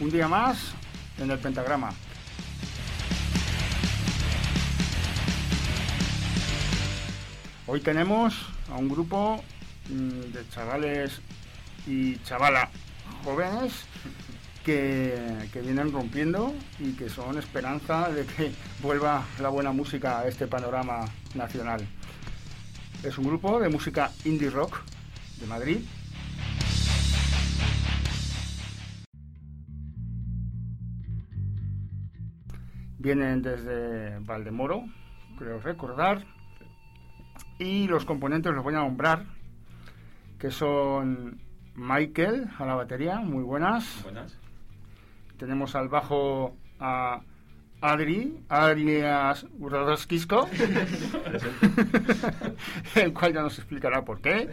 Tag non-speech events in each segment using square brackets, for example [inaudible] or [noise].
un día más en el pentagrama. Hoy tenemos a un grupo mm, de chavales y chavala jóvenes que, que, vienen rompiendo y que son esperanza de que vuelva la buena música a este panorama nacional. Es un grupo de música indie rock de Madrid. Vienen desde Valdemoro, creo recordar, y los componentes los voy a nombrar, que son Michael a la batería, muy buenas. Buenas. Tenemos al bajo a Adri, alias Urdadoskisco, [laughs] el cual ya nos explicará por qué.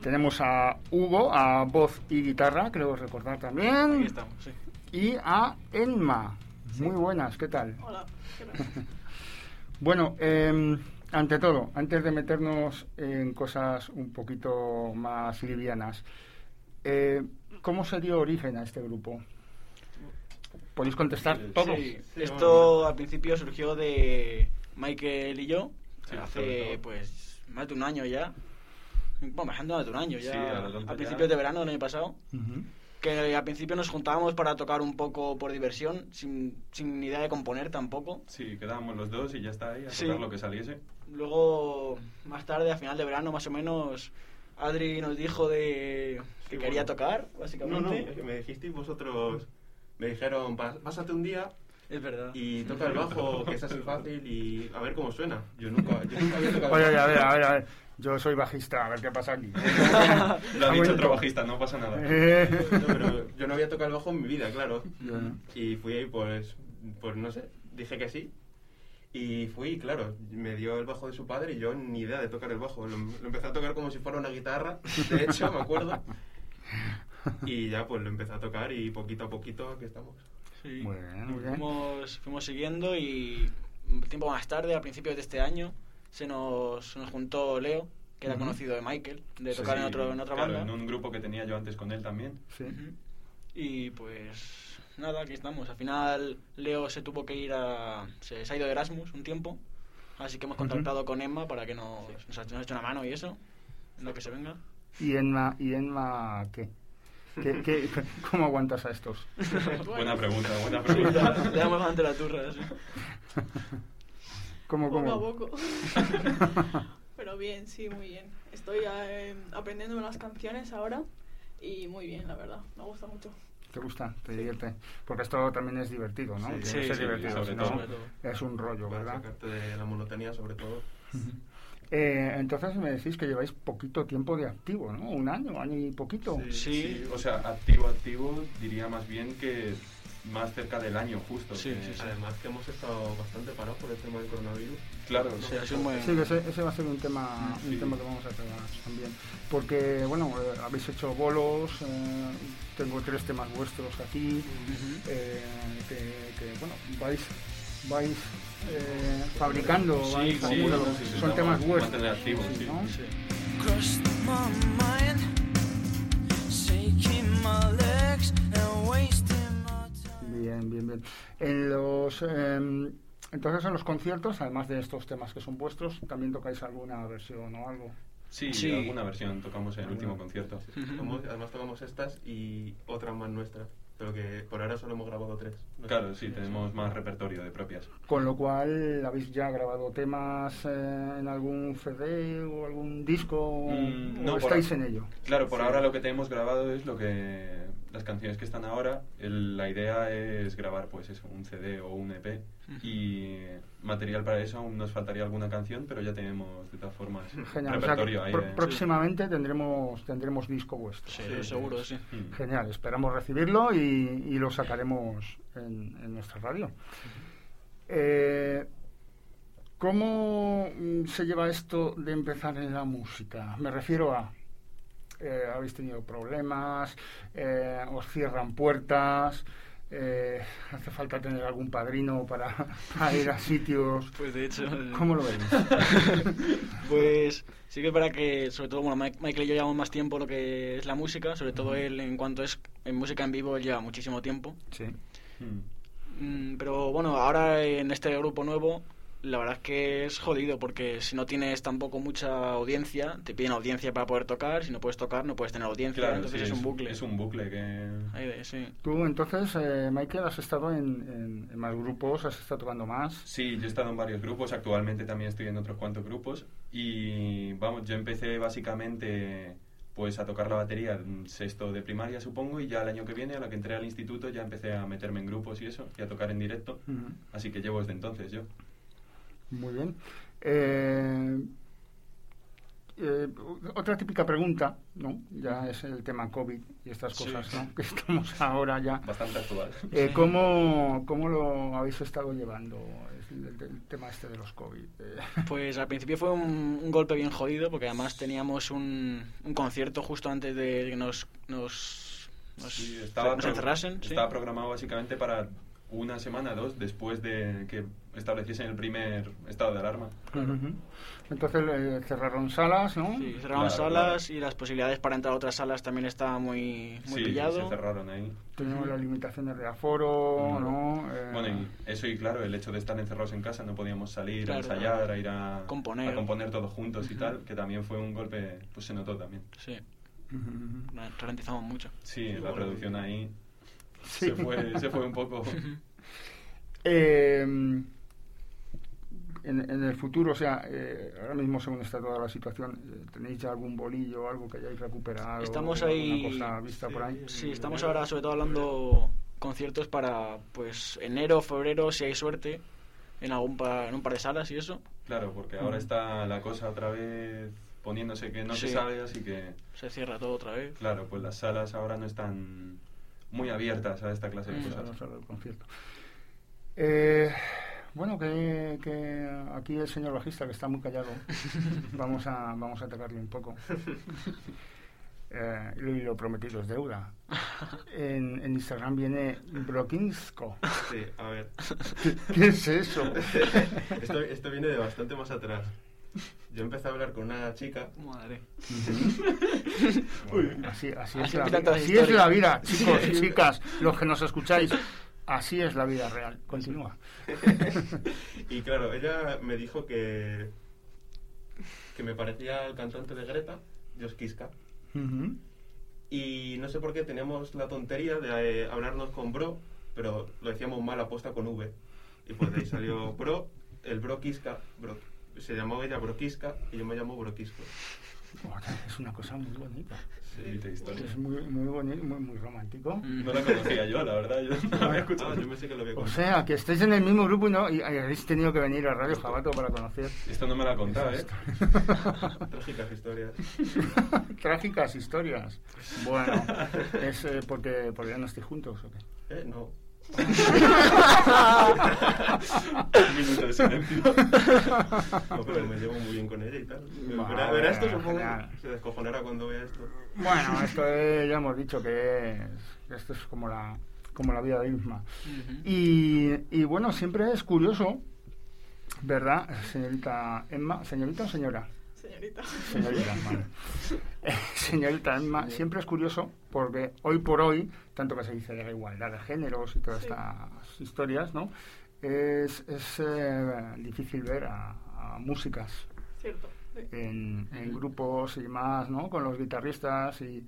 Tenemos a Hugo, a voz y guitarra, creo recordar también. Aquí estamos, sí. Y a Enma. Muy buenas, ¿qué tal? Hola. [laughs] bueno, eh, ante todo, antes de meternos en cosas un poquito más livianas, eh, ¿cómo se dio origen a este grupo? ¿Podéis contestar todos? Sí, esto al principio surgió de Michael y yo, hace pues más de un año ya. Bueno, bajando más de un año ya. Sí, a ya. principios de verano del año pasado. Ujú. Que al principio nos juntábamos para tocar un poco por diversión, sin, sin idea de componer tampoco. Sí, quedábamos los dos y ya está ahí a Sí. tocar lo que saliese. Luego, más tarde, a final de verano más o menos, Adri nos dijo de que Sí, quería bueno. tocar, No, básicamente. no, es que me dijisteis vosotros, me dijeron, "Pas- pásate un día Es verdad. y toca el bajo, que es así fácil, y a ver cómo suena. Yo nunca, yo nunca había [laughs] tocado Oye, a ver, a ver, a ver. Yo soy bajista, a ver qué pasa aquí. [laughs] Lo ha [laughs] dicho otro bajista, no pasa nada. [laughs] No, pero yo no había tocado el bajo en mi vida, claro. Y fui ahí, pues, pues no sé, dije que sí. Y fui, claro, me dio el bajo de su padre y yo ni idea de tocar el bajo. Lo, lo empecé a tocar como si fuera una guitarra, de hecho, me acuerdo. Y ya pues lo empecé a tocar y poquito a poquito aquí estamos. Sí. Bien. Fuimos, fuimos siguiendo y un tiempo más tarde, a principios de este año, se nos, se nos juntó Leo, que era Ujú. conocido de Michael, de Sí, tocar en, otro, en otra claro, banda. en un grupo que tenía yo antes con él también. Sí. Ujú. Y pues nada, aquí estamos. Al final Leo se tuvo que ir a... Se, se ha ido de Erasmus un tiempo, así que hemos contactado con Emma para que nos, nos, ha, nos ha hecho una mano y eso, en lo que se venga. ¿Y Enma, y Enma qué? ¿Qué, qué, [laughs] cómo aguantas a estos? [laughs] Buena pregunta, buena Sí, pregunta. le damos bastante la turra, sí. [laughs] ¿Cómo, Poco a cómo? poco. [laughs] Pero bien, sí, muy bien. Estoy eh, aprendiendo las canciones ahora y muy bien, la verdad. Me gusta mucho. ¿Te gusta? ¿Te divierte? Porque esto también es divertido, ¿no? Sí, sí, ser sí, divertido, sobre todo. no, Sobre todo. es un rollo, Para ¿verdad? sacarte de la monotonía sobre todo. Eh, entonces me decís que lleváis poquito tiempo de activo, ¿no? Un año, año y poquito. Sí. o sea, activo, activo, diría más bien que más cerca del año justo. Sí, que- sí, sí. Además que hemos estado bastante parados por el tema del coronavirus. Claro, Sí, ha sido muy... Sí, que ese, ese va a ser un tema, un Sí. tema que vamos a tratar también. Porque, bueno, eh, habéis hecho bolos, eh, tengo tres temas vuestros aquí, eh, que, que, bueno, vais, vais eh, fabricando, Sí, vais sí, son temas vuestros. my mind, shaking my legs and wasting my time. Bien, bien, bien. En los, eh, entonces, en los conciertos, además de estos temas que son vuestros, también tocáis alguna versión o algo. Sí, Sí. alguna versión tocamos en el último concierto. Tocamos- además tocamos estas y otras más nuestras. Pero que por ahora solo hemos grabado tres. No. Claro, sí, tenemos más repertorio de propias. Con lo cual, ¿habéis ya grabado temas eh, en algún CD o algún disco? Mm, ¿O no, por estáis en ello? Claro, por Sí. ahora lo que tenemos grabado es lo que las canciones que están ahora. El- la idea es grabar pues eso, un CD o un EP y material para eso aún nos faltaría alguna canción, pero ya tenemos de todas formas [laughs] Genial. O sea que repertorio ahí. próximamente tendremos, tendremos disco vuestro. Sí, seguro, sí. Mm. Genial, esperamos recibirlo y, y lo sacaremos en, en nuestra radio. Eh, ¿Cómo mm, se lleva esto de empezar en la música? Me refiero a, eh, habéis tenido problemas, eh, os cierran puertas, Eh, ¿Hace falta tener algún padrino para, [laughs] para ir a sitios? Pues de hecho... ¿Cómo lo veis? [laughs] Pues sí que es verdad que, sobre todo, bueno, Michael y yo llevamos más tiempo lo que es la música, sobre todo él en cuanto es en música en vivo él lleva muchísimo tiempo. Sí. Mm. Mm, pero bueno, ahora en este grupo nuevo, la verdad es que es jodido porque si no tienes tampoco mucha audiencia, te piden audiencia para poder tocar, si no puedes tocar no puedes tener audiencia, Claro, entonces sí, es un bucle. Es un bucle que... Ahí de- sí. Tú entonces, eh, Michael, has estado en, en- en más grupos, has estado tocando más. Sí, yo he estado en varios grupos, actualmente también estoy en otros cuantos grupos y vamos, yo empecé básicamente pues a tocar la batería en sexto de primaria supongo y ya el año que viene a la que entré al instituto ya empecé a meterme en grupos y eso y a tocar en directo, así que llevo desde entonces yo. Muy bien. Eh, eh, otra típica pregunta, ¿no? Ya es el tema COVID y estas Sí. cosas, ¿no? Que estamos [laughs] ahora ya. Bastante actual. Eh. ¿cómo, ¿Cómo lo habéis estado llevando, el, tema este de los COVID? Eh, [laughs] Pues al principio fue un, un golpe bien jodido porque además teníamos un, un concierto justo antes de que nos, nos, nos, Sí, estaba, nos encerrasen. sí. estaba programado básicamente para una semana, dos, después de que estableciesen el primer estado de alarma. Entonces eh, cerraron salas, ¿no? Sí, cerraron Claro, salas y las posibilidades para entrar a otras salas también estaban muy, muy sí, pillado. se cerraron ahí. Teníamos las limitaciones de aforo, Ujú. ¿no? Eh, Bueno, y eso y claro, el hecho de estar encerrados en casa, no podíamos salir Claro. a ensayar, a ir a Componer. a componer todos juntos y tal, que también fue un golpe, pues se notó también. Sí, ujú, ujú. ralentizamos mucho. Sí, la producción ahí Sí. se, fue, se fue un poco... [laughs] Eh, en, en el futuro, o sea, eh, ahora mismo según está toda la situación, eh, ¿tenéis ya algún bolillo, algo que hayáis recuperado? Estamos ahí- ¿Alguna cosa vista por ahí? Sí, estamos ahora sobre todo hablando conciertos para pues enero, febrero, si hay suerte, en algún pa- en un par de salas y eso. Claro, porque ahora está la cosa otra vez poniéndose que no se sabe, así que, Se cierra todo otra vez. claro, pues las salas ahora no están muy abiertas a esta clase de Mm. Cosas. el concierto. Eh, bueno, que, que aquí el señor bajista, que está muy callado, [laughs] vamos a, vamos a atacarle un poco. [laughs] Eh, y lo prometido es deuda. En, en Instagram viene Brokinsko. Sí, a ver. ¿Qué, qué es eso? [laughs] Esto, esto viene de bastante más atrás. Yo empecé a hablar con una chica. Madre. [laughs] Uy, así, así, es la, así es la vida, chicos y chicas, los que nos escucháis. Así es la vida real. Continúa. [laughs] Y claro, ella me dijo que. que me parecía el cantante de Greta, Josh Kiska. Y no sé por qué teníamos la tontería de eh, hablarnos con Bro, pero lo decíamos mal apuesta con V. Y pues de ahí salió Bro, el Bro Kiska. Bro, se llamó ella Bro Kiska y yo me llamo Bro Kisko. Joder, Es una cosa muy bonita. Bonita historia. Es muy, muy bonito, muy, muy romántico. Mm. No la conocía yo, la verdad, yo no la había Ah, escuchado. yo pensé que lo había O contado. sea, que estéis en el mismo grupo y, no, y habéis tenido que venir a Radio Jabato para conocer Esto no me la contaba, ¿eh? [laughs] Trágicas historias. [laughs] trágicas historias. Bueno, [laughs] es eh, porque, porque ya no estoy juntos, ¿o qué? Eh, no. Un minuto de silencio. No, pero me llevo muy bien con ella y tal. Verá, verá esto, supongo. Se descojonará cuando vea esto. Bueno, esto es- ya hemos dicho que es, que esto es como la, como la vida misma. Ujú. Y, y bueno, siempre es curioso, ¿verdad, señorita Emma? ¿Señorita o señora? Señorita. Señorita, vale. Eh, [laughs] [laughs] señorita Emma, siempre es curioso porque hoy por hoy, tanto que se dice de la igualdad de géneros y todas Sí. estas historias, ¿no? Es, es eh, difícil ver a, a músicas Cierto. sí. en, en grupos y más, ¿no? Con los guitarristas y...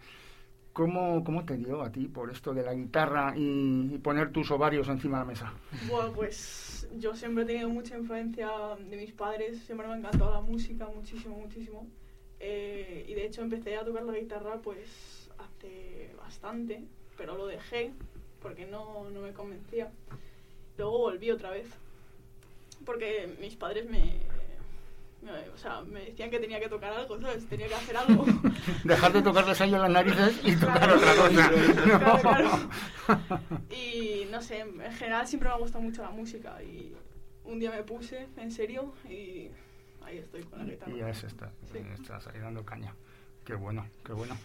¿Cómo, ¿Cómo te dio a ti por esto de la guitarra y, y poner tus ovarios encima de la mesa? Bueno, pues yo siempre he tenido mucha influencia de mis padres, siempre me ha encantado la música muchísimo, muchísimo. Eh, y de hecho empecé a tocar la guitarra pues hace bastante, pero lo dejé porque no, no me convencía. Luego volví otra vez, porque mis padres me, me- o sea, me decían que tenía que tocar algo, ¿sabes? Tenía que hacer algo. [laughs] Dejar de tocarles a ellos las narices y tocar Claro. otra cosa. Claro, [laughs] claro. Y no sé, en general siempre me ha gustado mucho la música y un día me puse en serio y ahí estoy con la guitarra. Y ya es esta, Sí. estás ahí dando caña. Qué bueno, qué bueno.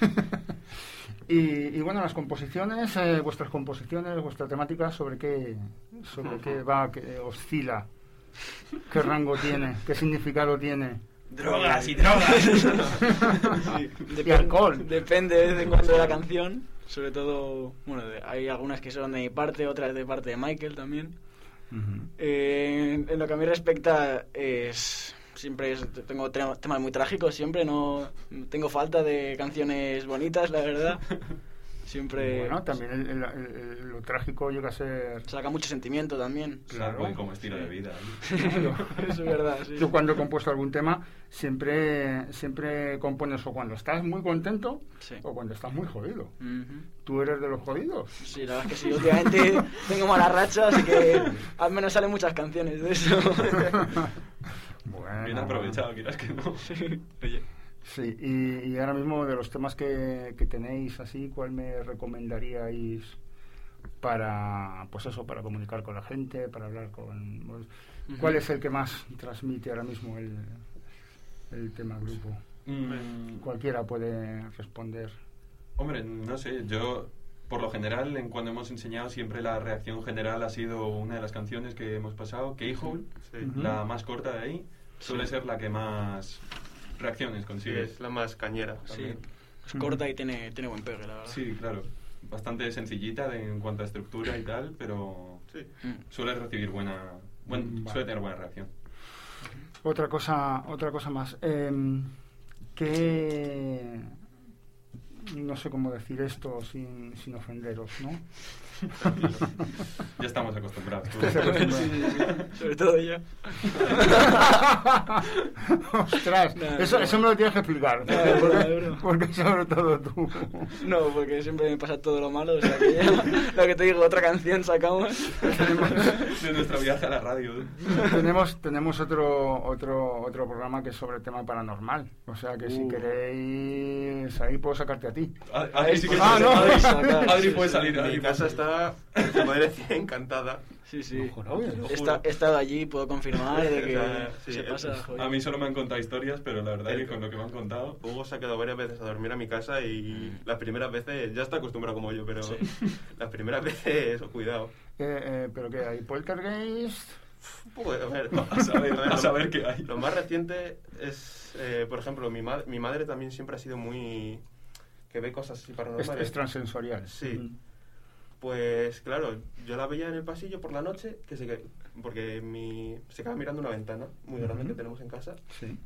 [laughs] y, y bueno, las composiciones, eh, vuestras composiciones, vuestra temática, ¿sobre qué, sobre qué va, qué oscila? ¿Qué rango tiene? ¿Qué significado tiene? Drogas y [laughs] drogas. Y alcohol. Depende de vez en cuando de la canción. Sobre todo, bueno, de- hay algunas que son de mi parte, otras de parte de Michael también. Eh, en, en lo que a mí respecta, es siempre es- tengo te- temas muy trágicos, siempre no, tengo falta de canciones bonitas, la verdad. [laughs] Siempre Bueno, también el- el- el- el- lo trágico llega a ser... saca mucho sentimiento también. Claro, como estilo de vida. [laughs] [laughs] Eso es verdad, sí. Yo cuando he compuesto algún tema, siempre, siempre compones o cuando estás muy contento Sí. o cuando estás muy jodido. Ujú. ¿Tú eres de los jodidos? Sí, la verdad es que sí, últimamente tengo mala racha, así que al menos salen muchas canciones de eso. Bueno, Bien aprovechado, quieras que no. [laughs] Oye, Sí, y, y ahora mismo de los temas que, que tenéis así, ¿cuál me recomendaríais para, pues eso, para comunicar con la gente, para hablar con... pues, ¿Cuál es el que más transmite ahora mismo el, el tema grupo? Mm, Cualquiera puede responder. Hombre, no sé, yo por lo general, en cuando hemos enseñado, siempre la reacción general ha sido una de las canciones que hemos pasado, Keyhole, Sí. La más corta de ahí, suele ser la que más reacciones Sí, consigue. es la más cañera. sí, también. es corta y tiene, tiene buen pegue, la verdad. Sí, claro. Bastante sencillita de- en cuanto a estructura y tal, pero Sí. Suele recibir buena, buen, Mm, vale. suele tener buena reacción. Otra cosa, otra cosa más. em, que no sé cómo decir esto sin, sin ofenderos, ¿no? Ya estamos acostumbrados. [laughs] Sobre todo yo. [laughs] Ostras, No, eso, no. eso me lo tienes que explicar. No, broma. Porque sobre todo tú. No, porque siempre me pasa todo lo malo, o sea que ya, lo que te digo, otra canción sacamos. de nuestro viaje a la radio. tenemos tenemos otro otro otro programa que es sobre tema paranormal. O sea que si Uh. queréis ahí puedo sacarte a ti. A- Adri sí que Ah, puede no. Adri sí, puede salir. Adri Mi casa salir. Está, su madre decía, encantada. Sí, sí. He, esta- he estado allí, puedo confirmar de que [laughs] O sea, sí, se es- pasa. joder. A mí solo me han contado historias, pero la verdad es que con lo que me han contado... Hugo se ha quedado varias veces a dormir a mi casa y las primeras veces, ya está acostumbrado como yo, pero Sí. [laughs] las primeras veces, eso, cuidado. Eh, eh, pero que hay poltergeist. De- a ver, [laughs] A saber, a ver, a lo- saber qué hay. Lo más reciente es, eh, por ejemplo, mi, ma- mi madre también siempre ha sido muy... que ve cosas así Es, paranormales. es transensorial. Sí. Pues claro, yo la veía en el pasillo por la noche, que se, que- porque mi, se quedaba mirando una ventana muy grande Ujú. que tenemos en casa Sí.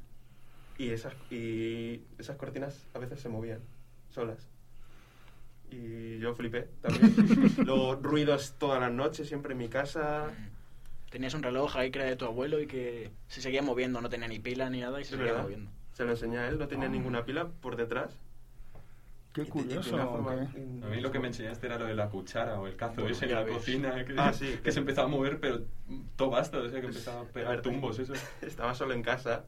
y esas, y esas cortinas a veces se movían solas. Y yo flipé también. [laughs] Los ruidos todas las noches, siempre en mi casa. Tenías un reloj ahí que era de tu abuelo y que se seguía moviendo, no tenía ni pila ni nada y se seguía verdad. moviendo. Se lo enseñé a él, no tenía Ah. ninguna pila por detrás. Qué curioso. ¿qué? A mí lo que me enseñaste era lo de la cuchara o el cazo ese en la ves. cocina que, Ah, sí. que se empezaba a mover, pero todo basta, o sea, que empezaba a pegar tumbos, eso. [laughs] Estaba solo en casa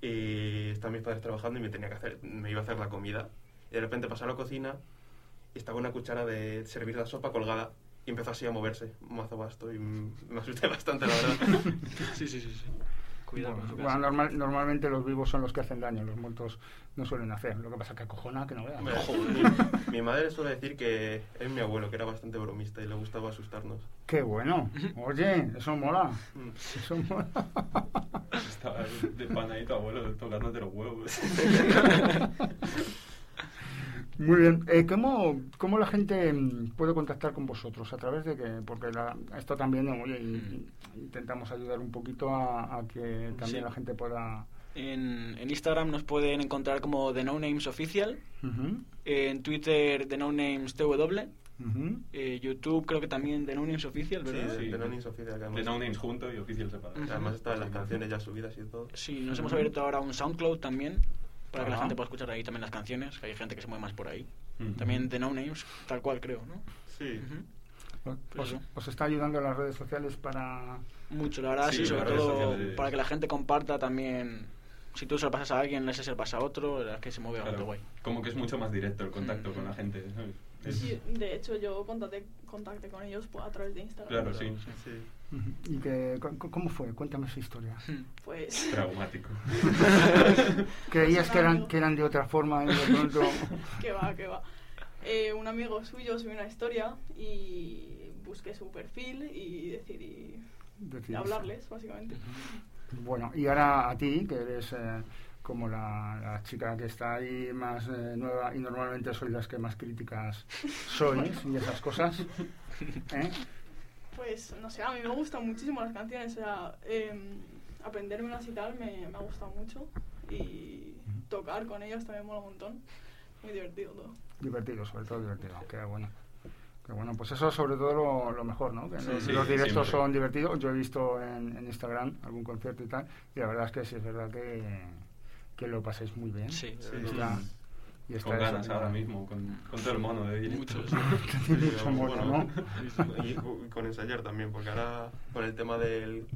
y estaban mis padres trabajando y me tenía que hacer, me iba a hacer la comida. Y de repente pasó a la cocina y estaba una cuchara de servir la sopa colgada y empezó así a moverse, mazo basto, y me asusté [laughs] bastante, la verdad. [laughs] Sí, sí, sí. sí. Cuidado con su Bueno, casa. normal- normalmente los vivos son los que hacen daño, los muertos no suelen hacer. Lo que pasa que acojona que no vean. [laughs] Mi, mi madre suele decir que es mi abuelo, que era bastante bromista y le gustaba asustarnos. Qué bueno. Oye, eso mola. Mm. Eso mola. Estaba ahí de panadito abuelo tocándote los huevos. [laughs] Muy bien. Eh, ¿cómo, ¿Cómo la gente mm, puede contactar con vosotros? ¿A través de qué? Porque la- esto también, oye, y- y intentamos ayudar un poquito a, a que también Sí. la gente pueda... En, en Instagram nos pueden encontrar como The No Names Official, en Twitter The No Names TW, eh, YouTube creo que también The No Names Official, Sí, ¿verdad? Sí. Noni y Sofía, que De además, No Names juntos y oficial separado. Ujú. además están las canciones ya subidas y todo. Sí, nos hemos abierto ahora un SoundCloud también, para que la gente pueda escuchar ahí también las canciones, que hay gente que se mueve más por ahí. También The No Names, tal cual creo, ¿no? Sí. Ujú. Os, Pues os está ayudando las redes sociales para... Mucho, la verdad, Sí, sí, sobre todo sociales. para que la gente comparta también. Si tú se lo pasas a alguien, ese se lo pasa a otro, la verdad es que se mueve Claro, bastante guay. como que es mucho más directo el contacto Mm. con la gente. ¿sabes? Sí, de hecho yo contacté, contacté con ellos pues, a través de Instagram. Claro, sí. Sí. ¿Y que, cómo fue? Cuéntame esa historia. Pues [laughs] Traumático. [laughs] ¿Creías que eran, [laughs] que eran de otra forma y de pronto... que va, que va. Eh, un amigo suyo subió una historia y busqué su perfil y decidí decidiste? hablarles, básicamente. Bueno, y ahora a ti, que eres eh, como la, la chica que está ahí más eh, nueva y normalmente sois las que más críticas [laughs] sois y esas cosas. [laughs] ¿eh? Pues no sé, a mí me gustan muchísimo las canciones, o sea, eh, aprendérmelas y tal me, me ha gustado mucho y tocar con ellos también mola un montón. Muy divertido todo. Divertido, sobre todo divertido. Qué bueno. Qué bueno, pues eso es sobre todo lo, lo mejor, ¿no? Que Sí, los, sí, los directos siempre. son divertidos. Yo he visto en, en Instagram algún concierto y tal, y la verdad es que sí es verdad que, que lo paséis muy bien. Sí, Sí, Y sí. está- y está Con ganas ahora mismo, con, con todo el mono de directo. Muchos. [laughs] Tiene mucho mono, ¿no? Y con ensayar también, porque ahora con el tema del,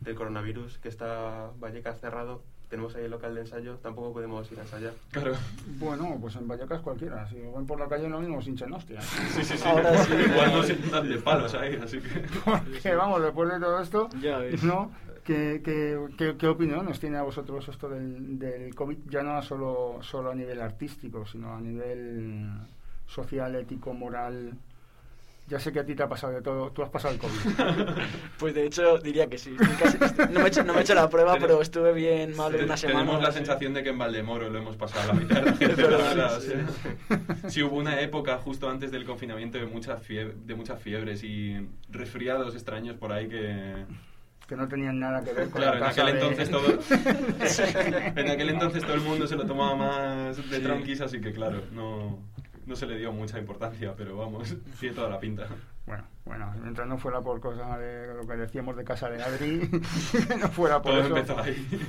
del coronavirus, que está Vallecas cerrado, tenemos ahí el local de ensayo, tampoco podemos ir a ensayar. Claro. Bueno, pues en Vallecas cualquiera. Si van por la calle no mismo sin hostia. Sí, sí, sí. Ahora sí. Igual no se dan de palos ahí, así que... [laughs] Porque vamos, después de todo esto, Ya ves. ¿no? ¿Qué, qué, qué, qué opinión os tiene a vosotros esto del, del COVID? Ya no solo, solo a nivel artístico, sino a nivel social, ético, moral. Ya sé que a ti te ha pasado de todo. Tú has pasado el COVID. [laughs] Pues de hecho diría que sí. Casi- no, me he hecho, no me he hecho la prueba, pero estuve bien mal Te- una semana. Tenemos la así. sensación de que en Valdemoro lo hemos pasado a la mitad de la [laughs] gente, la verdad, verdad. sí. hubo una época justo antes del confinamiento de, muchas fie- de muchas fiebres y resfriados extraños por ahí que... que no tenían nada que ver con Claro, en la casa aquel de- entonces todo... [laughs] en aquel entonces todo el mundo se lo tomaba más de Sí. tranquis, así que claro, no, no se le dio mucha importancia, pero vamos, tiene toda la pinta. Bueno, bueno, mientras no fuera por cosa de lo que decíamos de casa de Adri, que [laughs] no fuera por Todo eso. ahí. [laughs]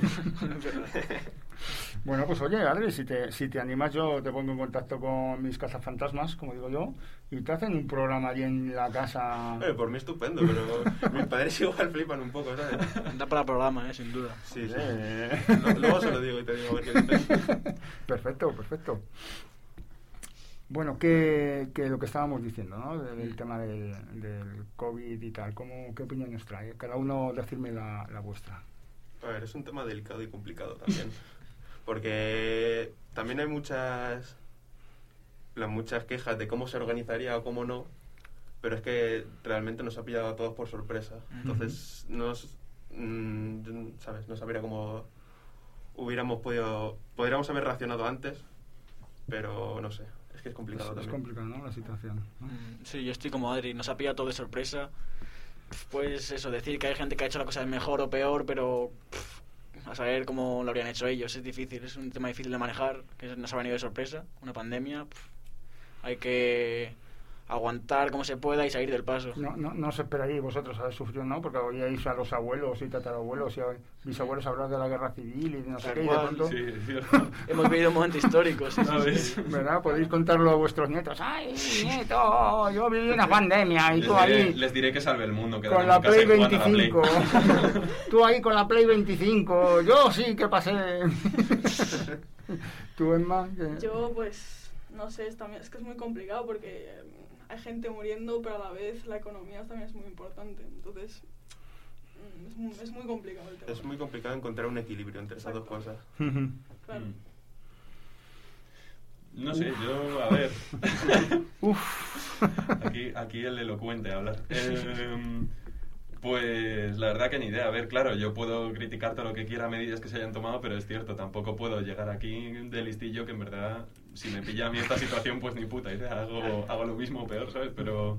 Bueno, pues oye, Adri, si te, si te animas, yo te pongo en contacto con mis cazafantasmas, como digo yo, y te hacen un programa allí en la casa. Eh, por mí estupendo, pero [laughs] mis padres igual flipan un poco, ¿sabes? Da para programa, eh, sin duda. Sí, sí. Eh. Luego se lo digo y te digo a ver qué. Perfecto, perfecto. Bueno, que, que lo que estábamos diciendo, ¿no? Del, del tema del, del COVID y tal, ¿cómo, ¿qué opinión nos trae? Cada uno decirme la, la vuestra. A ver, es un tema delicado y complicado también. [laughs] Porque también hay muchas, las muchas quejas de cómo se organizaría o cómo no. Pero es que realmente nos ha pillado a todos por sorpresa. Entonces, nos, mm, ¿sabes? No sabría cómo hubiéramos podido... Podríamos haber reaccionado antes, pero no sé. Es que es Es, complicado también. complicado, ¿no? La situación. ¿no? Mm, Sí, yo estoy como Adri, nos ha pillado todo de sorpresa. Pues eso, decir que hay gente que ha hecho la cosa mejor o peor, pero pff, a saber cómo lo habrían hecho ellos es difícil, es un tema difícil de manejar, que nos ha venido de sorpresa, una pandemia. pff, hay que aguantar como se pueda y salir del paso. No, no, no os esperaríais vosotros haber sufrido, ¿no? Porque oíais a los abuelos y tatarabuelos y a bisabuelos hablar de la guerra civil y de no sé qué, y de pronto, Sí. [laughs] Hemos vivido un momento histórico, sí, sí, ¿Sabes? sí. ¿verdad? Podéis contarlo a vuestros nietos. ¡Ay, nieto! Yo viví una pandemia y Les tú diré, ahí les diré que salve el mundo. con quedan la Play y juegan a la Play. 25. [laughs] tú ahí con la Play 25. Yo sí que pasé. [laughs] tú, Emma, que- Yo, pues, no sé, es, también, es que es muy complicado porque eh, hay gente muriendo, pero a la vez la economía también es muy importante. Entonces, mm, es muy, es muy complicado el tema. Es muy complicado encontrar un equilibrio entre esas dos cosas. Claro. Mm. No sé, yo, a ver. [laughs] Uf. Aquí, aquí el elocuente a hablar. Em, pues la verdad que ni idea. A ver, claro, yo puedo criticar todo lo que quiera medidas que se hayan tomado, pero es cierto, tampoco puedo llegar aquí de listillo que en verdad, si me pilla a mí esta situación, pues ni puta idea. Hago, hago lo mismo o peor, ¿sabes? Pero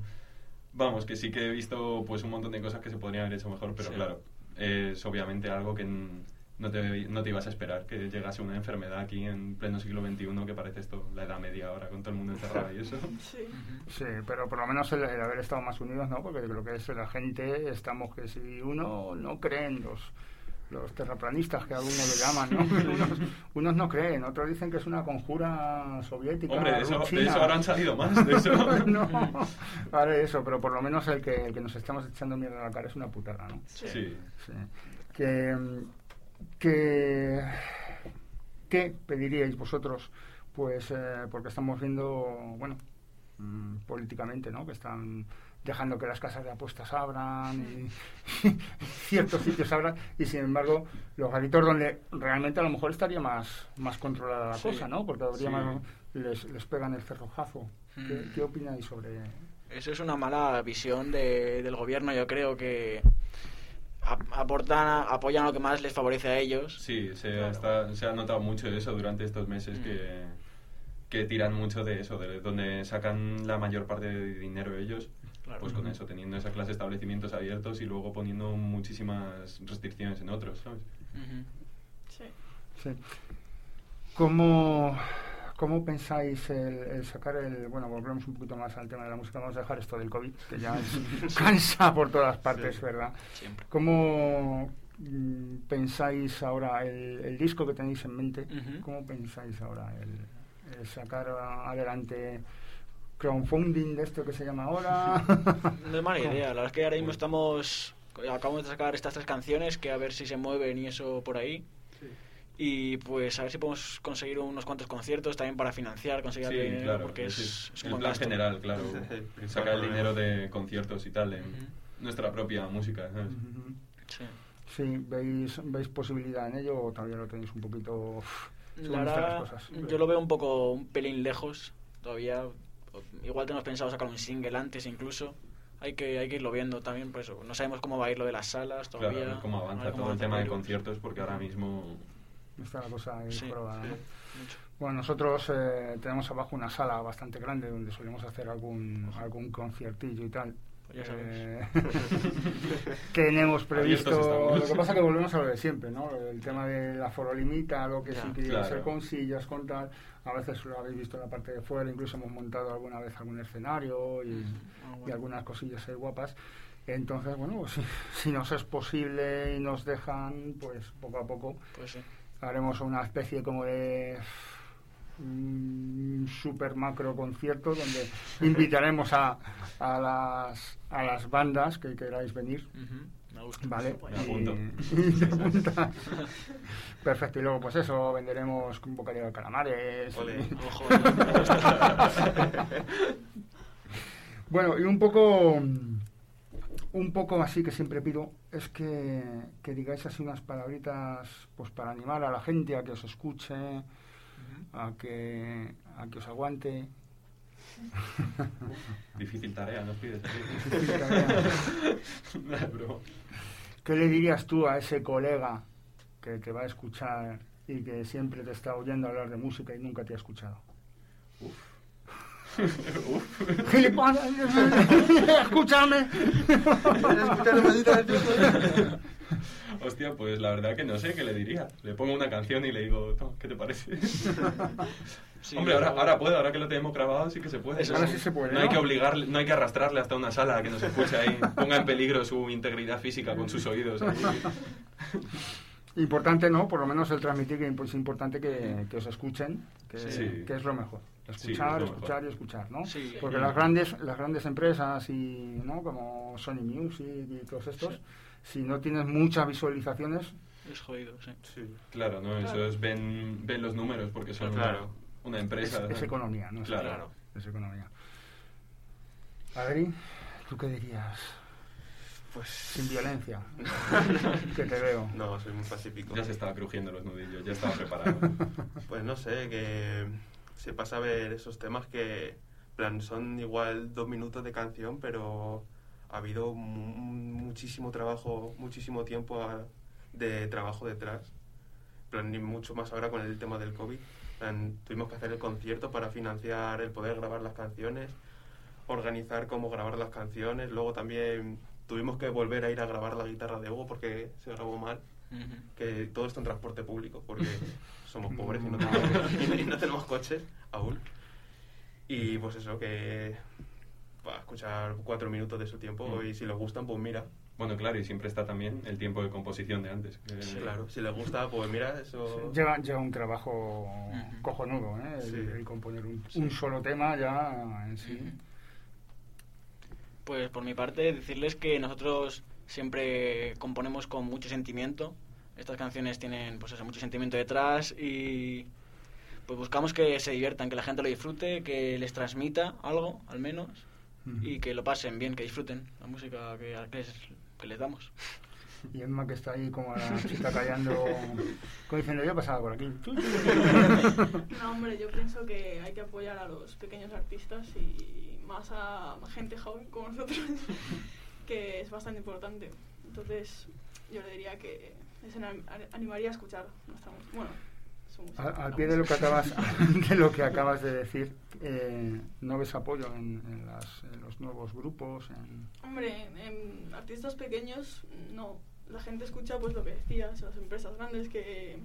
vamos, que sí que he visto pues un montón de cosas que se podrían haber hecho mejor, pero Sí. claro, es obviamente algo que n- no te, no te ibas a esperar, que llegase una enfermedad aquí en pleno siglo XXI, que parece esto la edad media ahora, con todo el mundo encerrado y eso. [laughs] Sí. Sí, pero por lo menos el, el haber estado más unidos, ¿no? Porque creo que es la gente, estamos que si uno no creen los los terraplanistas que algunos le llaman, ¿no? [laughs] unos, unos no creen, otros dicen que es una conjura soviética. Hombre, de eso, de han salido más, de eso. [laughs] no, vale, eso, pero por lo menos el que, el que nos estamos echando mierda a la cara es una putada, ¿no? Sí. Sí. Sí. Que, que, ¿Qué pediríais vosotros? Pues eh, porque estamos viendo, bueno, mm, políticamente, ¿no? Que están dejando que las casas de apuestas abran y, [laughs] ciertos sitios abran y sin embargo los garitos donde realmente a lo mejor estaría más más controlada la Sí. cosa, ¿no? Porque habría Sí. más, les, les pegan el cerrojazo. ¿Qué, Mm. qué opináis sobre Eso es una mala visión de- del gobierno. Yo creo que ap- aportan, apoyan lo que más les favorece a ellos. Sí, se, está- se ha notado mucho eso durante estos meses Mm. que, que tiran mucho de eso, de donde sacan la mayor parte de dinero ellos. Claro. Pues con eso, teniendo esa clase de establecimientos abiertos y luego poniendo muchísimas restricciones en otros, ¿sabes? Sí. Sí. ¿Cómo, cómo pensáis el, el sacar el... Bueno, volvemos un poquito más al tema de la música, vamos a dejar esto del COVID, que ya es- [laughs] [laughs] cansa por todas partes, Sí. ¿verdad? Siempre. ¿Cómo mm, pensáis ahora el, el disco que tenéis en mente? ¿Cómo pensáis ahora el, el sacar adelante crowdfunding de esto que se llama ahora? [laughs] No es mala idea. La verdad es que ahora mismo estamos. Acabamos de sacar estas tres canciones que a ver si se mueven y eso por ahí. Y pues a ver si podemos conseguir unos cuantos conciertos también para financiar, conseguir algo de dinero, claro. porque es, es un el plan gasto. general, claro. Sacar el dinero de conciertos y tal en nuestra propia música, ¿sabes? Sí. Sí, ¿veis, ¿veis posibilidad en ello o todavía lo tenéis un poquito... uf, según La están verdad, las cosas? yo lo veo un poco un pelín lejos todavía. Igual tenemos pensado sacar un single antes incluso. Hay que, hay que irlo viendo también, por eso. No sabemos cómo va a ir lo de las salas todavía. Claro, cómo avanza cómo todo el tema de conciertos, porque ahora mismo Está la cosa ahí Sí, jorobada, sí, ¿no? mucho. Bueno, nosotros eh, tenemos abajo una sala bastante grande donde solemos hacer algún algún conciertillo y tal. Pues ya. Eh, tenemos [laughs] previsto. Lo que pasa es que volvemos a lo de siempre, ¿no? El tema del aforo limita, lo que Ya, sí que claro. ser con sillas, con tal. A veces lo habéis visto en la parte de fuera, incluso hemos montado alguna vez algún escenario y, Ah, y bueno. algunas cosillas ahí guapas. Entonces, bueno, pues, si, [laughs] si nos es posible y nos dejan, pues poco a poco Pues sí. haremos una especie como de mm, super macro concierto donde invitaremos a, a las a las bandas que queráis venir Ujú, Me gusta. vale Me apunto. Y- [laughs] perfecto y luego pues eso venderemos un bocadillo de calamares. [laughs] Ojo. Bueno, y un poco, un poco así que siempre pido es que, que digáis así unas palabritas pues para animar a la gente a que os escuche, a que, a que os aguante. [laughs] difícil tarea nos pides. Broma. ¿Qué le dirías tú a ese colega que te va a escuchar y que siempre te está oyendo hablar de música y nunca te ha escuchado? ¡Gilipollas! ¡Escúchame! Hostia, pues la verdad que no sé qué le diría. Le pongo una canción y le digo, "Toma, ¿qué te parece? Sí, Hombre, ahora, ahora puede, ahora que lo tenemos grabado sí que se puede. Ahora sí se puede, No hay que obligarle, no hay que arrastrarle hasta una sala a que nos escuche ahí, ponga en peligro su integridad física con sus oídos. ahí. Importante, ¿no? Por lo menos el transmitir que es importante que, que os escuchen, que, Sí. que es lo mejor. Escuchar, es escuchar y escuchar, ¿no? Sí. Porque las grandes, las grandes empresas y, ¿no? Como Sony Music y todos estos, si no tienes muchas visualizaciones, Es jodido, sí. Sí. Claro, ¿no? Eso es, ven, ven los números porque son Claro. una es, empresa. es economía, ¿no? Es- Claro. Es economía. Adri, ¿tú qué dirías? Pues. Sin violencia. [laughs] que te veo. No, soy muy pacífico. Ya se estaba crujiendo los nudillos, ya estaba preparado. [laughs] Pues no sé, que se pasa a ver esos temas que, plan, son igual dos minutos de canción, pero ha habido mu- muchísimo trabajo, muchísimo tiempo a- de trabajo detrás. Plan, ni mucho más ahora con el tema del COVID. Plan, tuvimos que hacer el concierto para financiar el poder grabar las canciones, organizar cómo grabar las canciones. Luego también tuvimos que volver a ir a grabar la guitarra de Hugo porque se grabó mal que todo esto en transporte público, porque [laughs] somos pobres y no [laughs] tenemos, y no tenemos coches aún. Y pues eso, que para escuchar cuatro minutos de su tiempo Mm. y si les gustan, pues mira. Bueno, claro, y siempre está también el tiempo de composición de antes. Sí, claro, si les gusta, pues mira, eso... Lleva, lleva un trabajo cojonudo, ¿eh? El, Sí. el componer un, Sí. un solo tema ya en sí. Pues por mi parte, decirles que nosotros siempre componemos con mucho sentimiento. Estas canciones tienen pues eso, mucho sentimiento detrás y pues buscamos que se diviertan, que la gente lo disfrute, que les transmita algo, al menos, y que lo pasen bien, que disfruten la música que, que les, que les damos. [laughs] Y Emma que está ahí como la chica callando, como diciendo, yo pasaba por aquí. [laughs] No, hombre, yo pienso que hay que apoyar a los pequeños artistas y más a gente joven como nosotros, [laughs] que es bastante importante. Entonces, yo le diría que les anim- animaría a escuchar nuestra música. Bueno, su música. Al, pie de lo que acabas [laughs] de lo que acabas de decir, eh, ¿no ves apoyo en, en las- en los nuevos grupos? En... Hombre, en, en artistas pequeños, no. La gente escucha pues lo que decías, las empresas grandes que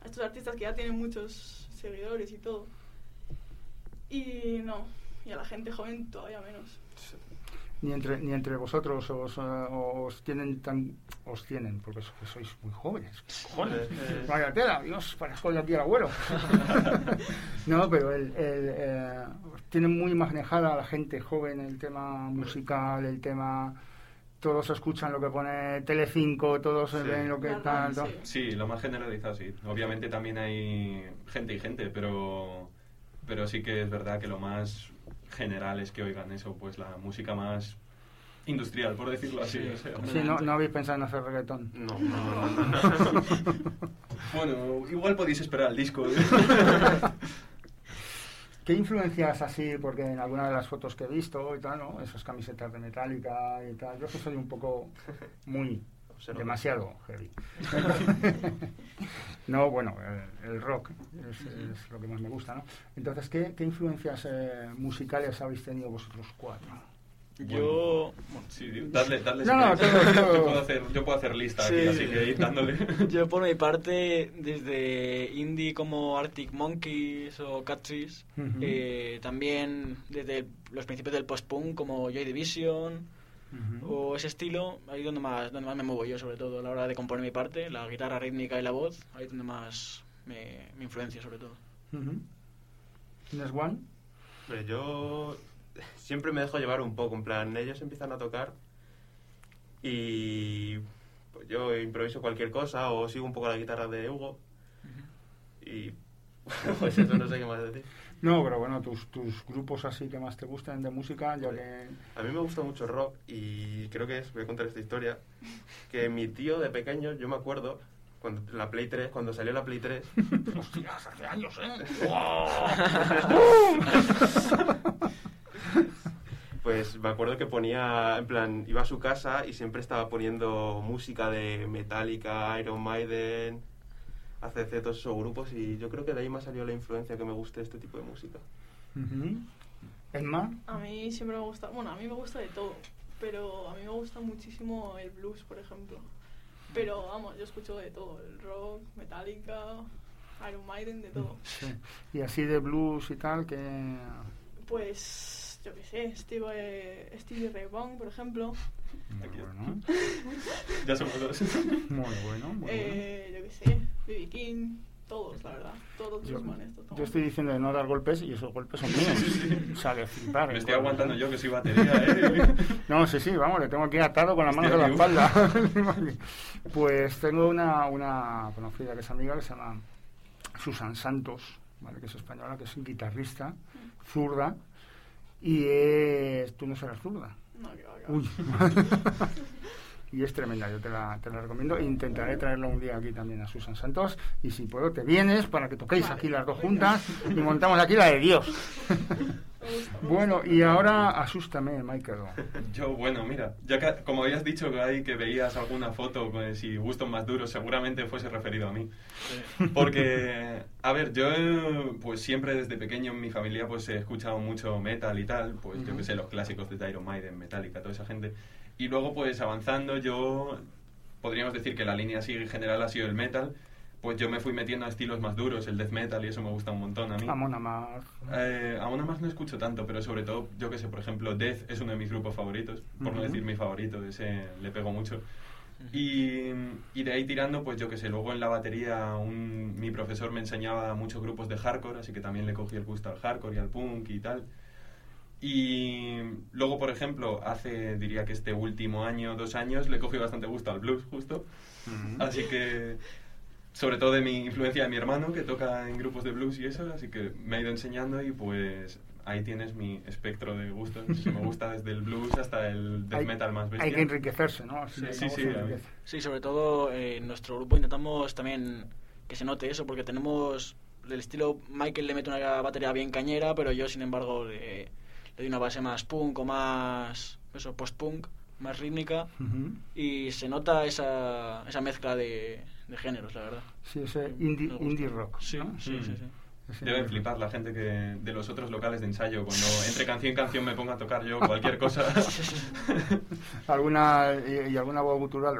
a estos artistas que ya tienen muchos seguidores y todo. Y no, y a la gente joven todavía menos. Ni entre, ni entre vosotros os, eh, os tienen tan os tienen, porque so- sois muy jóvenes. Cojones. Eh, [laughs] Vaya tela, Dios, parezco yo aquí el abuelo. [laughs] no, pero el, el, eh, tienen muy manejada la gente joven el tema musical, el tema... Todos escuchan lo que pone Telecinco, todos Sí. ven lo que tal... Sí, lo más generalizado sí. Obviamente también hay gente y gente, pero, pero sí que es verdad que lo más general es que oigan eso, pues la música más industrial, por decirlo así. Sí, o sea. como- Sí, no, no habéis pensado en hacer reggaetón. No, no, no, [laughs] no, no. Bueno, igual podéis esperar el disco. [laughs] ¿Qué influencias así? Porque en alguna de las fotos que he visto y tal, ¿no? Esas camisetas de Metallica y tal. Yo que soy un poco muy demasiado heavy. [laughs] no, bueno, el, el rock es, es lo que más me gusta, ¿no? Entonces, ¿qué, qué influencias eh, musicales habéis tenido vosotros cuatro? Yo, Sí, No, si no, todo, todo. [laughs] Yo, puedo hacer, yo puedo hacer lista Sí. aquí, así que id dándole. [laughs] yo por mi parte, desde indie como Arctic Monkeys o Catsis, Ujú. eh, también desde los principios del post-punk como Joy Division o ese estilo, ahí donde más, donde más me muevo yo, sobre todo a la hora de componer mi parte, la guitarra rítmica y la voz, ahí es donde más me, me influencia sobre todo. Ujú. ¿Tienes one? Hombre, yo siempre me dejo llevar un poco, en plan, ellos empiezan a tocar y pues yo improviso cualquier cosa o sigo un poco la guitarra de Hugo y [laughs] pues eso no sé qué más decir. No, pero bueno, tus, tus grupos así que más te gusten de música, ya que... A mí me gusta mucho el rock y creo que es, voy a contar esta historia, que mi tío de pequeño, yo me acuerdo, cuando la Play 3, cuando salió la Play 3, [laughs] Hostias, hace años, ¿eh? [laughs] Pues me acuerdo que ponía, en plan, iba a su casa y siempre estaba poniendo música de Metallica, Iron Maiden, ACC, todos esos grupos y yo creo que de ahí me ha salido la influencia que me guste este tipo de música. Ujú. Emma, A mí siempre me gusta, bueno, a mí me gusta de todo, pero a mí me gusta muchísimo el blues, por ejemplo. Pero vamos, yo escucho de todo, el rock, Metallica, Iron Maiden, de todo. sí. y así de blues y tal, que... Pues, yo qué sé, Steve, Stevie Ray Vaughan, por ejemplo. Muy Aquí. bueno, [laughs] ya somos dos. muy bueno, muy bueno. Eh, yo qué sé, B.B. King, todos, la verdad. Todos Yo, los manes. todos. yo estoy diciendo de no dar golpes y esos golpes son míos. [laughs] O sea, de flipar. Me estoy aguantando yo que soy batería, ¿eh? [laughs] No, sí, sí, vamos, le tengo aquí atado con las manos en la espalda. pues tengo una, una conocida que es amiga que se llama Susan Santos, ¿vale? que es española, que es guitarrista, zurda, y es... Tú no serás zurda. No, que va. Uy. [laughs] y es tremenda, yo te la, te la recomiendo. Intentaré traerla un día aquí también a Susan Santos. Y si puedo, te vienes para que toquéis Vale, aquí las dos juntas y montamos aquí la de Dios. [laughs] Bueno, y ahora asústame, Michael. [laughs] Yo, bueno, mira, ya que, como habías dicho ahí que veías alguna foto con si gustos más duros, seguramente fuese referido a mí. [laughs] Porque, a ver, yo pues siempre desde pequeño en mi familia pues he escuchado mucho metal y tal, pues yo que sé, los clásicos de Iron Maiden, Metallica, toda esa gente. Y luego pues avanzando yo, podríamos decir que la línea así general ha sido el metal, pues yo me fui metiendo a estilos más duros, el death metal y eso me gusta un montón a mí. Amon Amarth. Eh, aún más no escucho tanto, pero sobre todo, yo que sé, por ejemplo, Death es uno de mis grupos favoritos, por no Ujú. decir mi favorito, ese le pego mucho. Y, y de ahí tirando, pues yo que sé, luego en la batería un- mi profesor me enseñaba muchos grupos de hardcore, así que también le cogí el gusto al hardcore y al punk y tal. Y luego, por ejemplo, hace, diría que este último año, dos años, le cogí bastante gusto al blues, justo. Así que sobre todo de mi influencia de mi hermano, que toca en grupos de blues y eso, así que me ha ido enseñando y pues ahí tienes mi espectro de gustos. [laughs] me gusta desde el blues hasta el death Hay- metal más bestia. Hay que enriquecerse, ¿no? Sí, sí, enriquece. Sí, sobre todo eh, en nuestro grupo intentamos también que se note eso, porque tenemos del estilo Michael le mete una batería bien cañera, pero yo sin embargo le, le doy una base más punk o más eso post-punk, más rítmica Ujú. y se nota esa, esa mezcla de, de géneros, la verdad. Sí, ese indie, indie rock. Sí, ¿no? sí, Mm. sí, sí. Indie flipar la gente que de los otros locales de ensayo cuando entre canción y canción me ponga a tocar yo cualquier cosa. [laughs] ¿Alguna, y, y alguna voz gutural?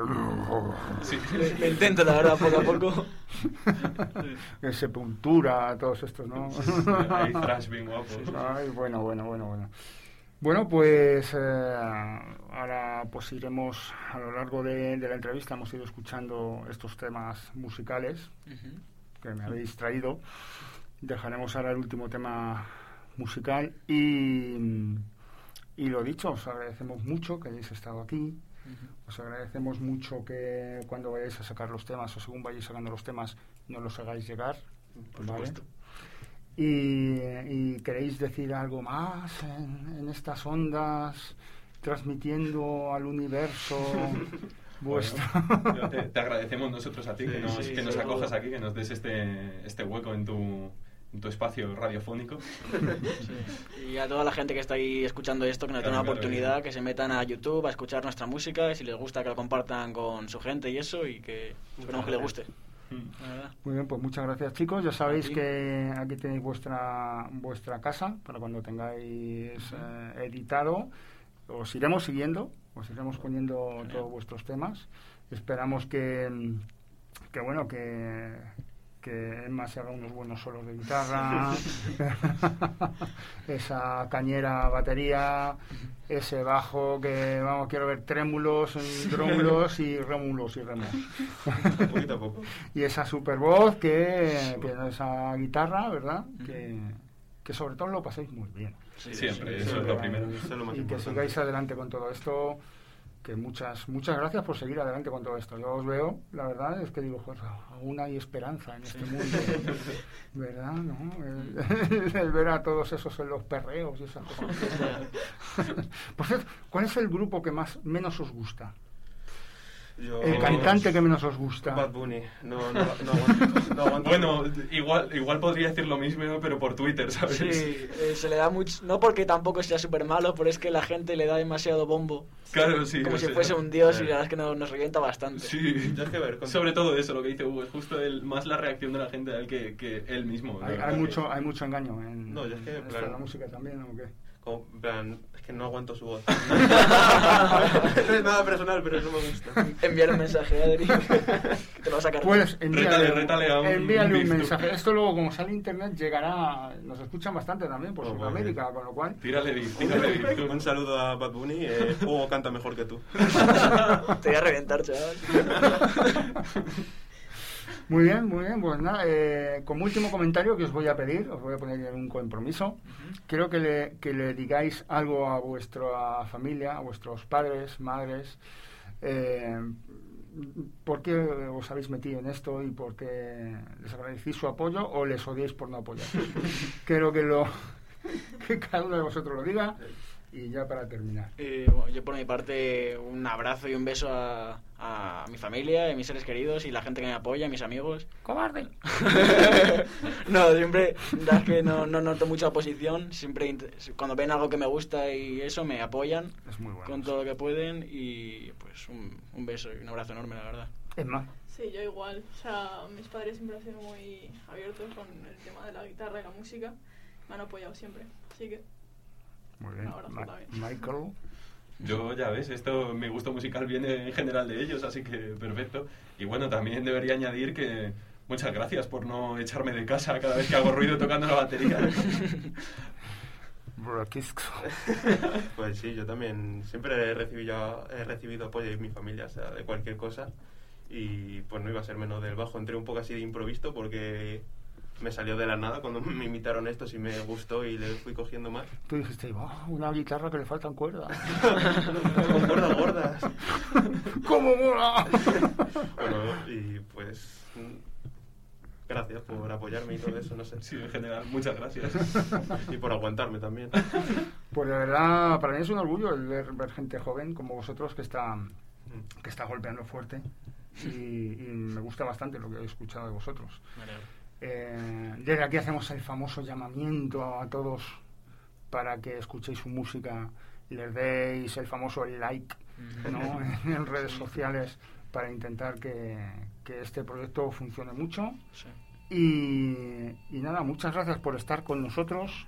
Sí. Lo intento, la verdad, poco a poco. [laughs] Eh, Sepultura, todos estos, ¿no? Hay [laughs] thrash bien guapos. Ay, bueno, bueno, bueno, bueno. Bueno, pues eh, ahora pues iremos a lo largo de, de la entrevista, hemos ido escuchando estos temas musicales que me habéis traído. Dejaremos ahora el último tema musical y, y lo dicho, os agradecemos mucho que hayáis estado aquí. Os agradecemos mucho que cuando vayáis a sacar los temas o según vayáis sacando los temas nos los hagáis llegar. Por ¿vale? supuesto. Y, y queréis decir algo más en, en estas ondas, transmitiendo al universo [laughs] vuestro. Bueno, te, te agradecemos nosotros a ti que nos, sí, que nos acojas aquí, que nos des este, este hueco en tu, en tu espacio radiofónico. Sí. Y a toda la gente que está ahí escuchando esto, que nos Claro, tenga una claro, oportunidad, claro. que se metan a YouTube a escuchar nuestra música, y si les gusta que lo compartan con su gente y eso, y que esperamos que les guste. Mm. Muy bien, pues muchas gracias chicos. Ya sabéis que aquí tenéis vuestra vuestra casa para cuando tengáis eh, editado. Os iremos siguiendo, os iremos poniendo todos vuestros temas. Esperamos que, que bueno, que que Emma se haga unos buenos solos de guitarra, [laughs] esa cañera batería, ese bajo que vamos quiero ver trémulos, drómulos y rémulos y remos Poquito a poco. [laughs] y esa super voz que, que esa guitarra, ¿verdad? Que, que sobre todo lo paséis muy bien. Siempre, sí, eso sí. es lo primero. Eso es lo más y que sigáis adelante con todo esto. Que muchas muchas gracias por seguir adelante con todo esto. Yo os veo, la verdad es que digo, joder, aún hay esperanza en este mundo. [laughs] ¿Verdad? ¿No? El, el ver a todos esos en los perreos y esas cosas. [laughs] [laughs] Por cierto, ¿cuál es el grupo que más menos os gusta? Yo- El cantante que menos os gusta. Bad Bunny. No, no, no aguanto. No aguanto. [laughs] Bueno, igual, igual podría decir lo mismo, pero por Twitter, ¿sabes? Sí, eh, se le da mucho. No porque tampoco sea súper malo, pero es que la gente le da demasiado bombo. Claro, sí. como si sea, fuese un dios, y eh. la verdad es que no- nos revienta bastante. Sí. Ya es que ver, con- [laughs] Sobre todo eso, lo que dice Hugo, es justo el, más la reacción de la gente a él que, que él mismo. Hay, mucho, hay mucho engaño en, No, es que, en claro. la música también, ¿o qué? Como, en plan, es que no aguanto su voz. [laughs] no es nada personal, pero no me gusta. Enviar un mensaje a Adri, que te lo va a sacar. Pues envíale, Rétale, rétale a un envíale un mensaje. Esto luego, como sale internet, llegará. Nos escuchan bastante también por Oh, Sudamérica, con lo cual. Tírale beef, tírale tú. Un saludo a Bad Bunny. Eh, Hugo canta mejor que tú. Te voy a reventar, chaval. [laughs] Muy bien, muy bien. Pues nada, eh, como último comentario que os voy a pedir, os voy a poner en un compromiso. Quiero que le, que le digáis algo a vuestra familia, a vuestros padres, madres. Eh, ¿Por qué os habéis metido en esto y por qué les agradecéis su apoyo o les odiáis por no apoyar? [laughs] Quiero que lo [laughs] que cada uno de vosotros lo diga y ya para terminar. Eh, bueno, yo por mi parte un abrazo y un beso a, a mi familia, a mis seres queridos y la gente que me apoya, mis amigos. ¡Cobarde! [laughs] no, siempre, es que no, no noto mucha oposición, siempre cuando ven algo que me gusta y eso me apoyan Es muy bueno. con todo lo que pueden y pues un, un beso y un abrazo enorme, la verdad. Es más, Sí, yo igual. O sea, mis padres siempre han sido muy abiertos con el tema de la guitarra y la música. Me han apoyado siempre. Así que, muy bien. Un abrazo Ma- también. Michael. Yo, ya ves, esto, mi gusto musical viene en general de ellos, así que perfecto. Y bueno, también debería añadir que muchas gracias por no echarme de casa cada vez que hago ruido tocando la batería. [laughs] Pues sí, yo también siempre he recibido, he recibido apoyo de mi familia, o sea, de cualquier cosa. Y pues no iba a ser menos del bajo. Entré un poco así de improviso porque me salió de la nada cuando [laughs] me invitaron estos y me gustó y le fui cogiendo más. Tú dijiste, "Oh, una guitarra que le faltan cuerdas. [laughs] Con cuerdas gordas. ¡Cómo mola! [laughs] Bueno, y pues gracias por apoyarme y todo eso, no sé. Sí, en general, muchas gracias. Y por aguantarme también. Pues de verdad, para mí es un orgullo el ver, ver gente joven como vosotros que está, que está golpeando fuerte y, y me gusta bastante lo que he escuchado de vosotros. Eh, desde aquí hacemos el famoso llamamiento a todos para que escuchéis su música les deis el famoso like ¿no? [laughs] en redes sociales para intentar que, que este proyecto funcione mucho. Sí. Y, y nada, muchas gracias por estar con nosotros.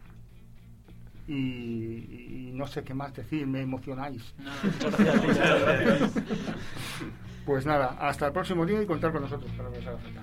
Y, y no sé qué más decir, me emocionáis. No. [laughs] Pues nada, hasta el próximo día y contar con nosotros para que os haga falta.